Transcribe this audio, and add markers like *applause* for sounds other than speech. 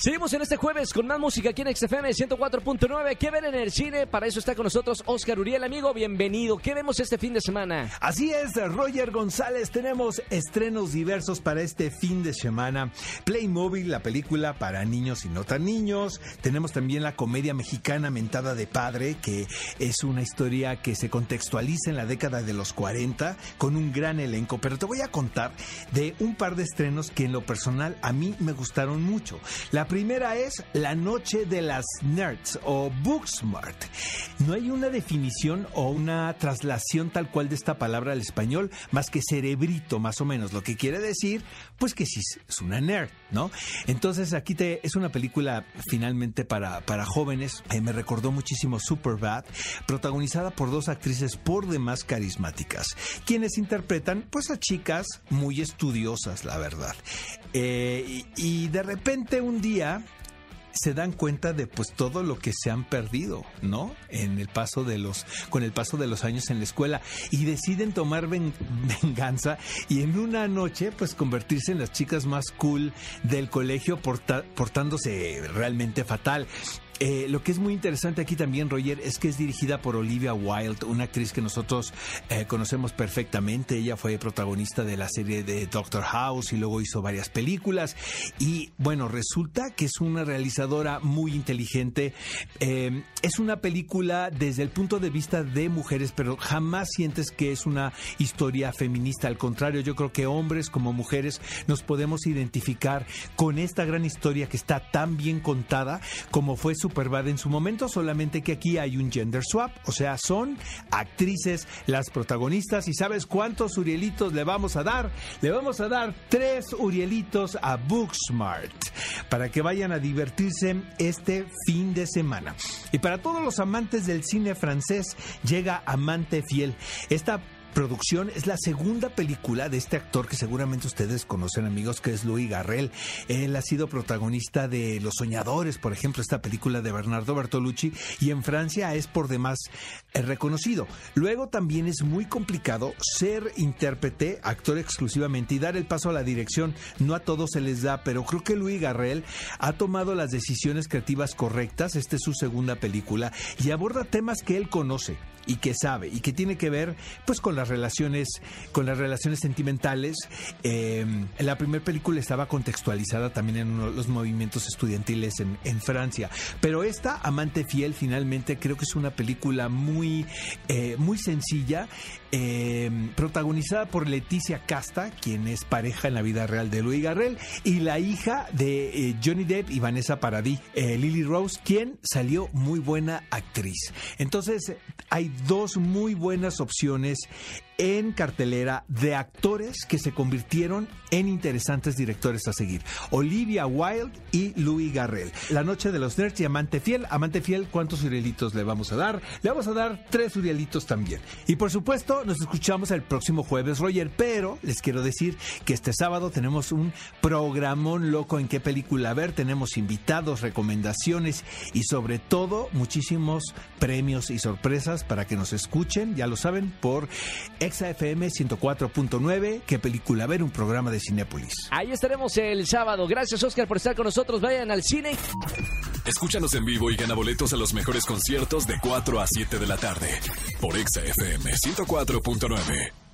Seguimos en este jueves con más música aquí en XFM 104.9. ¿Qué ven en el cine? Para eso está con nosotros Oscar Uriel, amigo. Bienvenido. ¿Qué vemos este fin de semana? Así es, Roger González. Tenemos estrenos diversos para este fin de semana. Playmobil, la película para niños y no tan niños. Tenemos también la comedia mexicana Mentada de Padre, que es una historia que se contextualiza en la década de los 40 con un gran elenco. Pero te voy a contar de un par de estrenos que en lo personal a mí me gustaron mucho. La primera es La Noche de las Nerds o Booksmart. No hay una definición o una traslación tal cual de esta palabra al español, más que cerebrito, más o menos. Lo que quiere decir, pues que sí es una nerd, ¿no? Entonces aquí te, es una película finalmente para, para jóvenes. Eh, me recordó muchísimo Superbad, protagonizada por dos actrices por demás carismáticas, quienes interpretan pues a chicas muy estudiosas, la verdad. Eh, y, y de repente un día se dan cuenta de pues todo lo que se han perdido, ¿no? En el paso de los con el paso de los años en la escuela y deciden tomar ven, *laughs* venganza y en una noche pues convertirse en las chicas más cool del colegio porta, portándose realmente fatal. Eh, lo que es muy interesante aquí también, Roger, es que es dirigida por Olivia Wilde, una actriz que nosotros eh, conocemos perfectamente. Ella fue protagonista de la serie de Doctor House y luego hizo varias películas. Y bueno, resulta que es una realizadora muy inteligente. Eh, es una película desde el punto de vista de mujeres, pero jamás sientes que es una historia feminista. Al contrario, yo creo que hombres como mujeres nos podemos identificar con esta gran historia que está tan bien contada como fue su Superbad en su momento, solamente que aquí hay un gender swap, o sea, son actrices las protagonistas y ¿sabes cuántos Urielitos le vamos a dar? Le vamos a dar tres Urielitos a Booksmart para que vayan a divertirse este fin de semana. Y para todos los amantes del cine francés llega Amante Fiel. Esta producción es la segunda película de este actor que seguramente ustedes conocen amigos que es Louis Garrel. Él ha sido protagonista de Los Soñadores, por ejemplo, esta película de Bernardo Bertolucci y en Francia es por demás reconocido. Luego también es muy complicado ser intérprete, actor exclusivamente y dar el paso a la dirección. No a todos se les da, pero creo que Louis Garrel ha tomado las decisiones creativas correctas. Esta es su segunda película y aborda temas que él conoce y que sabe y que tiene que ver pues con las relaciones, con las relaciones sentimentales. Eh, la primera película estaba contextualizada también en los movimientos estudiantiles en, en, Francia. Pero esta, Amante Fiel, finalmente creo que es una película muy, eh, muy sencilla, eh, protagonizada por Leticia Casta, quien es pareja en la vida real de Louis Garrel, y la hija de Johnny Depp y Vanessa Paradis, Lily Rose, quien salió muy buena actriz. Entonces, hay dos muy buenas opciones en cartelera de actores que se convirtieron en interesantes directores a seguir. Olivia Wilde y Louis Garrel. La noche de los nerds y Amante Fiel. Amante Fiel, ¿cuántos urielitos le vamos a dar? Le vamos a dar tres urielitos también. Y por supuesto, nos escuchamos el próximo jueves, Roger, pero les quiero decir que este sábado tenemos un programón loco en qué película ver. Tenemos invitados, recomendaciones y sobre todo muchísimos premios y sorpresas para que nos escuchen, ya lo saben, por XFM 104.9, qué película ver, un programa de Cinépolis. Ahí estaremos el sábado. Gracias, Oscar, por estar con nosotros. Vayan al cine. Escúchanos en vivo y gana boletos a los mejores conciertos de 4 a 7 de la tarde por XFM 104.9.